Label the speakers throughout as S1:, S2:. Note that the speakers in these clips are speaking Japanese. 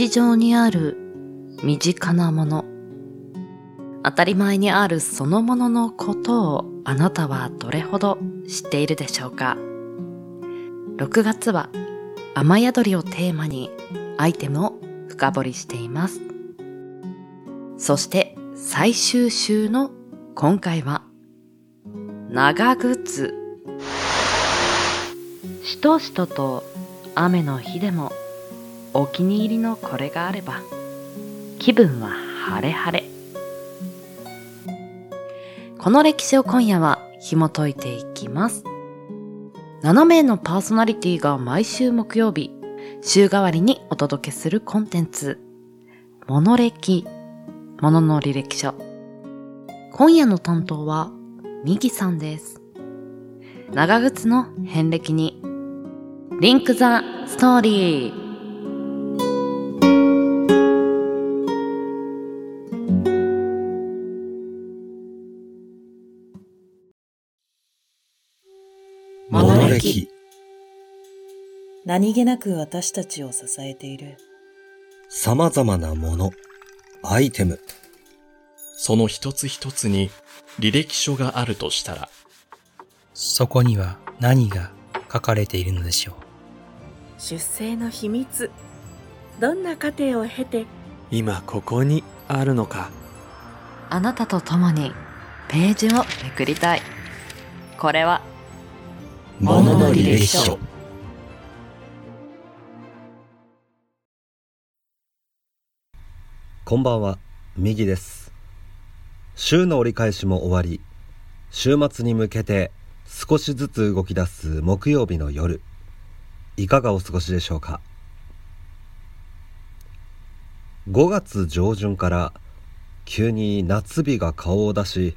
S1: 日常にある身近なもの。当たり前にあるそのもののことをあなたはどれほど知っているでしょうか ?6 月は雨宿りをテーマにアイテムを深掘りしています。そして最終週の今回は長靴しとしとと雨の日でもお気に入りのこれがあれば気分は晴れ晴れ。この歴史を今夜は紐解いていきます。7名のパーソナリティが毎週木曜日週替わりにお届けするコンテンツ。モノ歴ものの履歴書。今夜の担当はミギさんです。長靴の遍歴にリンクザストーリー。
S2: 何気なく私たちを支えている。
S3: 様々なもの、アイテム。
S4: その一つ一つに履歴書があるとしたら、
S5: そこには何が書かれているのでしょう。
S6: 出生の秘密。どんな過程を経て
S7: 今ここにあるのか。
S1: あなたと共にページをめくりたい。これは
S3: ものの履歴書こんばんは右です。週の折り返しも終わり週末に向けて少しずつ動き出す木曜日の夜いかがお過ごしでしょうか？5月上旬から急に夏日が顔を出し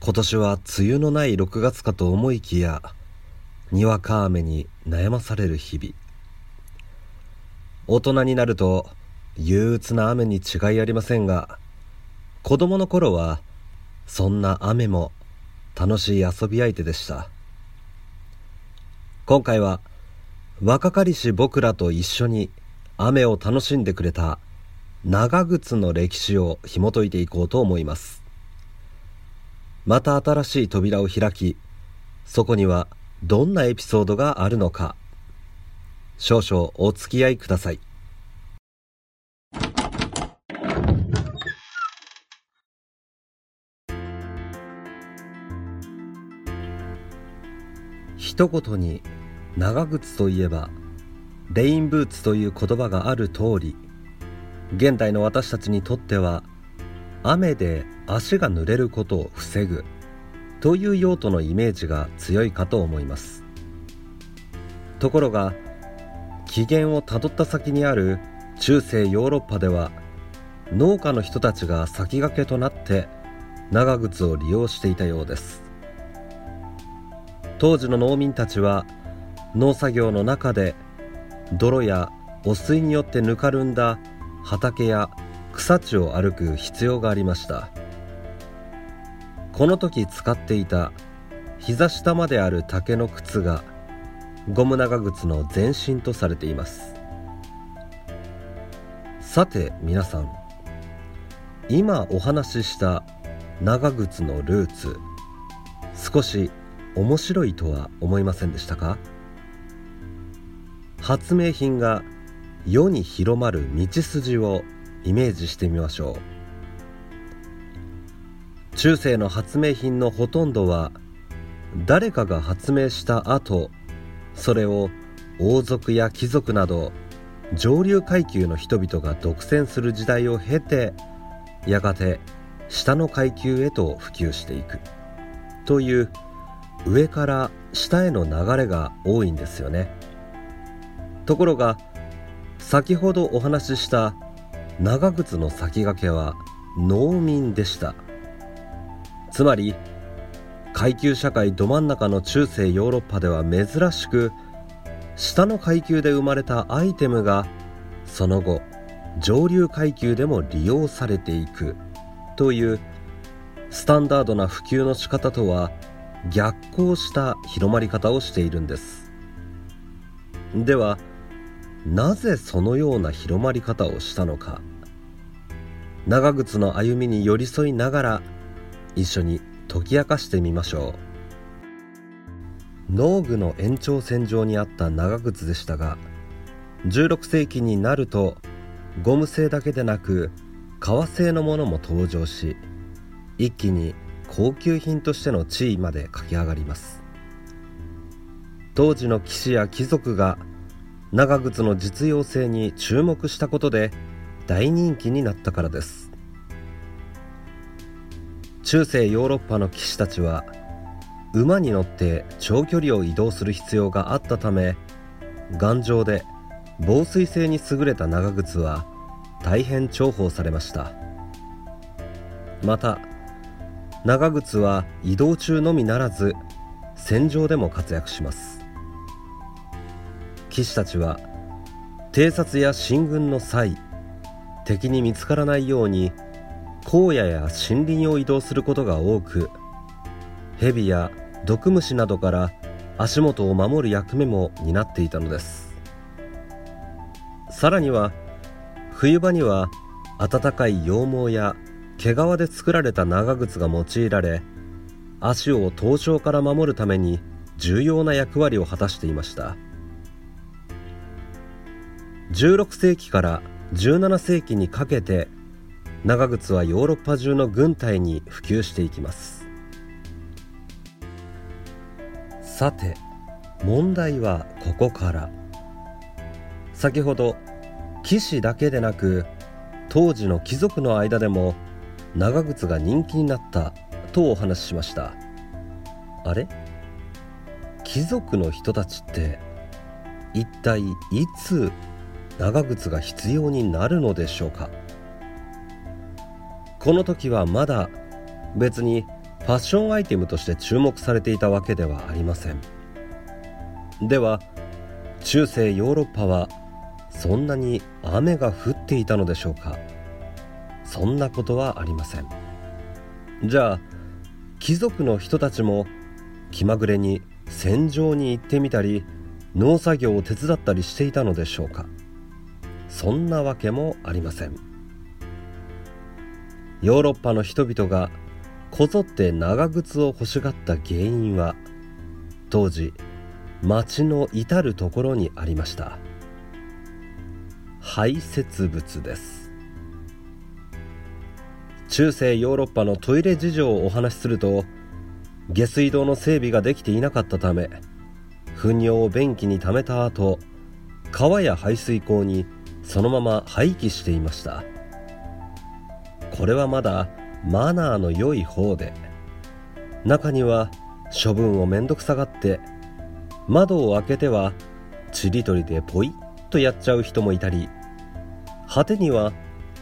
S3: 今年は梅雨のない6月かと思いきやにわか雨に悩まされる日々。大人になると憂鬱な雨に違いありませんが子供の頃はそんな雨も楽しい遊び相手でした。今回は若かりし僕らと一緒に雨を楽しんでくれた長靴の歴史を紐解いていこうと思います。また新しい扉を開きそこにはどんなエピソードがあるのか少々お付き合いください。一言に長靴といえばレインブーツという言葉がある通り現代の私たちにとっては雨で足が濡れることを防ぐという用途のイメージが強いかと思います。ところが起源をたどった先にある中世ヨーロッパでは農家の人たちが先駆けとなって長靴を利用していたようです。当時の農民たちは農作業の中で泥や汚水によってぬかるんだ畑や草地を歩く必要がありました。この時使っていた膝下まである竹の靴がゴム長靴の前身とされています。さて皆さん今お話しした長靴のルーツ少し面白いとは思いませんでしたか？発明品が世に広まる道筋をイメージしてみましょう。中世の発明品のほとんどは誰かが発明した後それを王族や貴族など上流階級の人々が独占する時代を経てやがて下の階級へと普及していく。という上から下への流れが多いんですよね。ところが先ほどお話しした長靴の先駆けは農民でしたつまり階級社会ど真ん中の中世ヨーロッパでは珍しく下の階級で生まれたアイテムがその後上流階級でも利用されていくというスタンダードな普及の仕方とは逆行した広まり方をしているんです。ではなぜそのような広まり方をしたのか。長靴の歩みに寄り添いながら一緒に解き明かしてみましょう。農具の延長線上にあった長靴でしたが16世紀になるとゴム製だけでなく革製のものも登場し一気に高級品としての地位まで駆け上がります。当時の騎士や貴族が長靴の実用性に注目したことで大人気になったからです。中世ヨーロッパの騎士たちは馬に乗って長距離を移動する必要があったため頑丈で防水性に優れた長靴は大変重宝されました。また長靴は移動中のみならず戦場でも活躍します。騎士たちは偵察や進軍の際敵に見つからないように荒野や森林を移動することが多く蛇や毒虫などから足元を守る役目も担っていたのです。さらには冬場には暖かい羊毛や毛皮で作られた長靴が用いられ足を凍傷から守るために重要な役割を果たしていました。16世紀から17世紀にかけて長靴はヨーロッパ中の軍隊に普及していきます。さて問題はここから。先ほど騎士だけでなく当時の貴族の間でも長靴が人気になったとお話ししました。あれ？貴族の人たちって一体いつ長靴が必要になるのでしょうか？この時はまだ別にファッションアイテムとして注目されていたわけではありません。では中世ヨーロッパはそんなに雨が降っていたのでしょうか？そんなことはありません。じゃあ貴族の人たちも気まぐれに戦場に行ってみたり農作業を手伝ったりしていたのでしょうか。そんなわけもありません。ヨーロッパの人々がこぞって長靴を欲しがった原因は当時町の至る所にありました。排泄物です。中世ヨーロッパのトイレ事情をお話しすると下水道の整備ができていなかったため糞尿を便器に溜めた後川や排水溝にそのまま廃棄していました。これはまだマナーの良い方で中には処分をめんどくさがって窓を開けてはちりとりでポイッとやっちゃう人もいたり果てには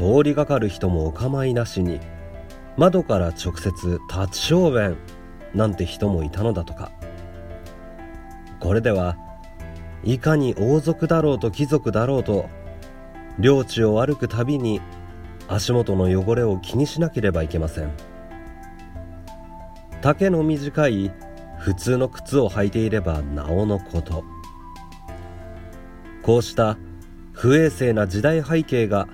S3: 通りがかる人もお構いなしに窓から直接立ち小便なんて人もいたのだとか。これではいかに王族だろうと貴族だろうと領地を歩くたびに足元の汚れを気にしなければいけません。丈の短い普通の靴を履いていればなおのこと。こうした不衛生な時代背景が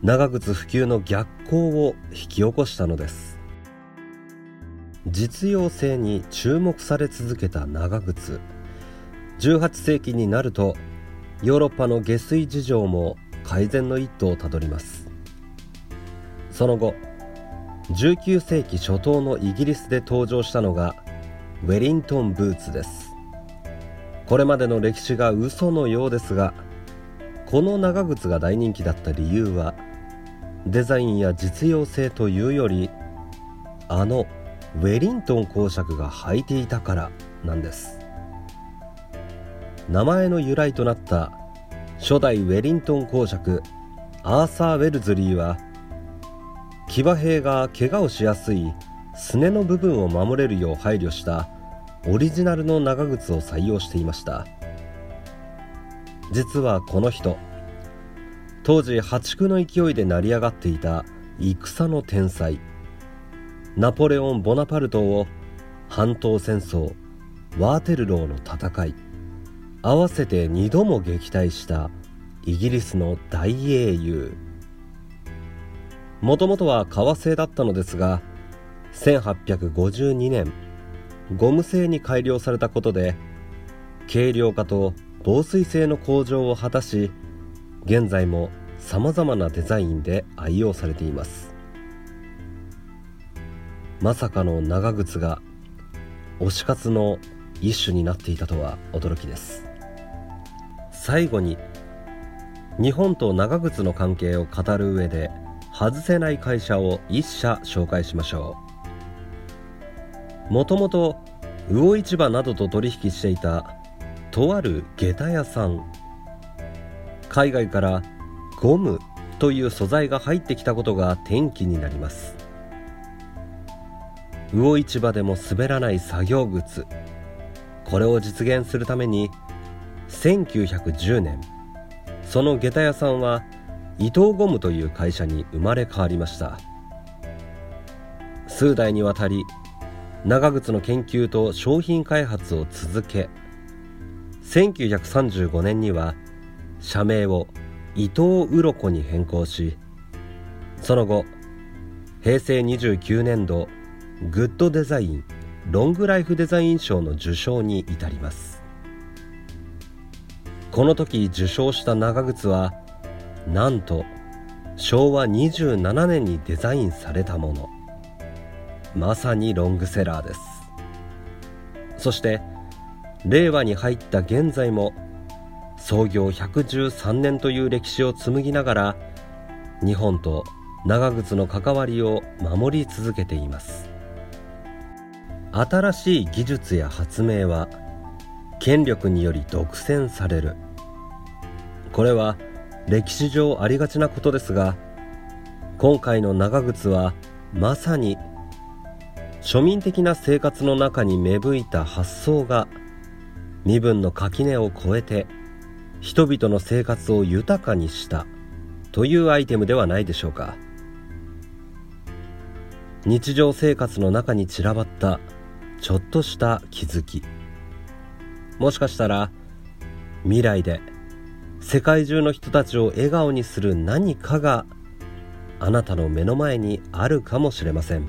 S3: 長靴普及の逆行を引き起こしたのです。実用性に注目され続けた長靴。18世紀になるとヨーロッパの下水事情も改善の一途をたどります。その後19世紀初頭のイギリスで登場したのがウェリントンブーツです。これまでの歴史が嘘のようですがこの長靴が大人気だった理由はデザインや実用性というよりあのウェリントン公爵が履いていたからなんです。名前の由来となった初代ウェリントン公爵アーサー・ウェルズリーは騎馬兵が怪我をしやすいすねの部分を守れるよう配慮したオリジナルの長靴を採用していました。実はこの人当時破竹の勢いで成り上がっていた戦の天才ナポレオン・ボナパルトを半島戦争ワーテルローの戦い合わせて2度も撃退したイギリスの大英雄。もともとは革製だったのですが1852年ゴム製に改良されたことで軽量化と防水性の向上を果たし現在もさまざまなデザインで愛用されています。まさかの長靴が推し活の一種になっていたとは驚きです。最後に日本と長靴の関係を語る上で外せない会社を一社紹介しましょう。もともと魚市場などと取引していたとある下駄屋さん。海外からゴムという素材が入ってきたことが転機になります。魚市場でも滑らない作業靴。これを実現するために1910年。その下駄屋さんは伊藤ゴムという会社に生まれ変わりました。数代にわたり長靴の研究と商品開発を続け1935年には社名を伊藤鱗に変更しその後平成29年度グッドデザインロングライフデザイン賞の受賞に至ります。この時受賞した長靴はなんと昭和27年にデザインされたもの。まさにロングセラーです。そして令和に入った現在も創業113年という歴史を紡ぎながら日本と長靴の関わりを守り続けています。新しい技術や発明は権力により独占される。これは歴史上ありがちなことですが今回の長靴はまさに庶民的な生活の中に芽吹いた発想が身分の垣根を越えて人々の生活を豊かにしたというアイテムではないでしょうか。日常生活の中に散らばったちょっとした気づき。もしかしたら未来で世界中の人たちを笑顔にする何かがあなたの目の前にあるかもしれません。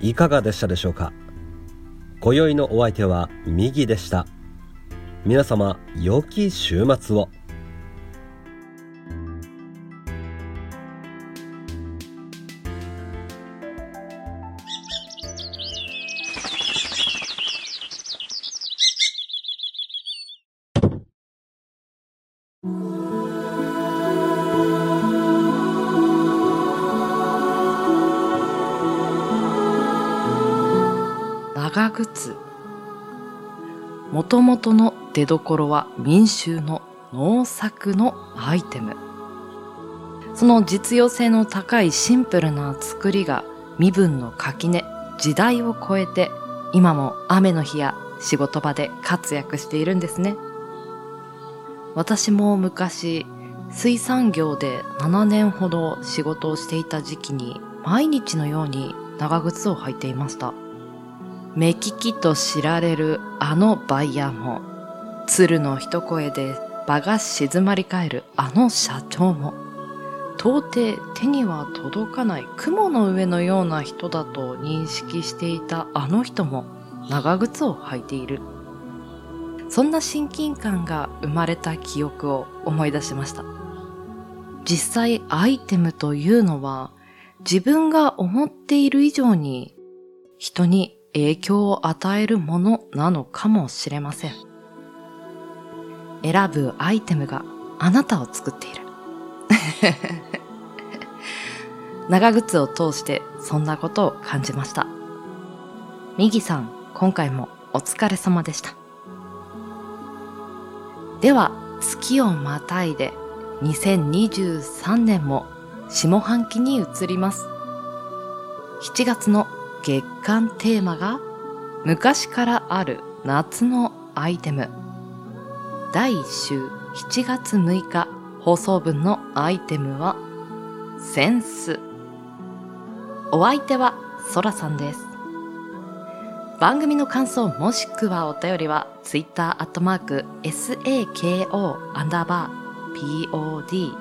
S3: いかがでしたでしょうか？今宵のお相手は右でした。皆様良き週末を。
S1: もともとの出所は民衆の農作のアイテム。その実用性の高いシンプルな作りが身分の垣根時代を超えて今も雨の日や仕事場で活躍しているんですね。私も昔水産業で7年ほど仕事をしていた時期に毎日のように長靴を履いていました。目利きと知られるあのバイヤーも鶴の一声で場が静まり返るあの社長も到底手には届かない雲の上のような人だと認識していたあの人も長靴を履いている。そんな親近感が生まれた記憶を思い出しました。実際アイテムというのは自分が思っている以上に人に影響を与えるものなのかもしれません。選ぶアイテムがあなたを作っている。長靴を通してそんなことを感じました。右さん、今回もお疲れ様でした。では、月をまたいで2023年も下半期に移ります。7月の月間テーマが昔からある夏のアイテム。第1週7月6日放送分のアイテムはセンス。お相手はソラさんです。番組の感想もしくはお便りは Twitter アットマーク SAKO アンダーバー POD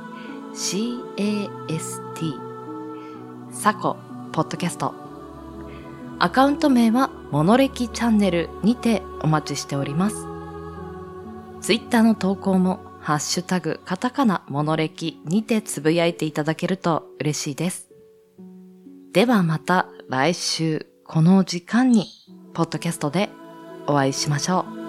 S1: CAST サコポッドキャストアカウント名はモノレキチャンネルにてお待ちしております。ツイッターの投稿もハッシュタグカタカナモノレキにてつぶやいていただけると嬉しいです。ではまた来週この時間にポッドキャストでお会いしましょう。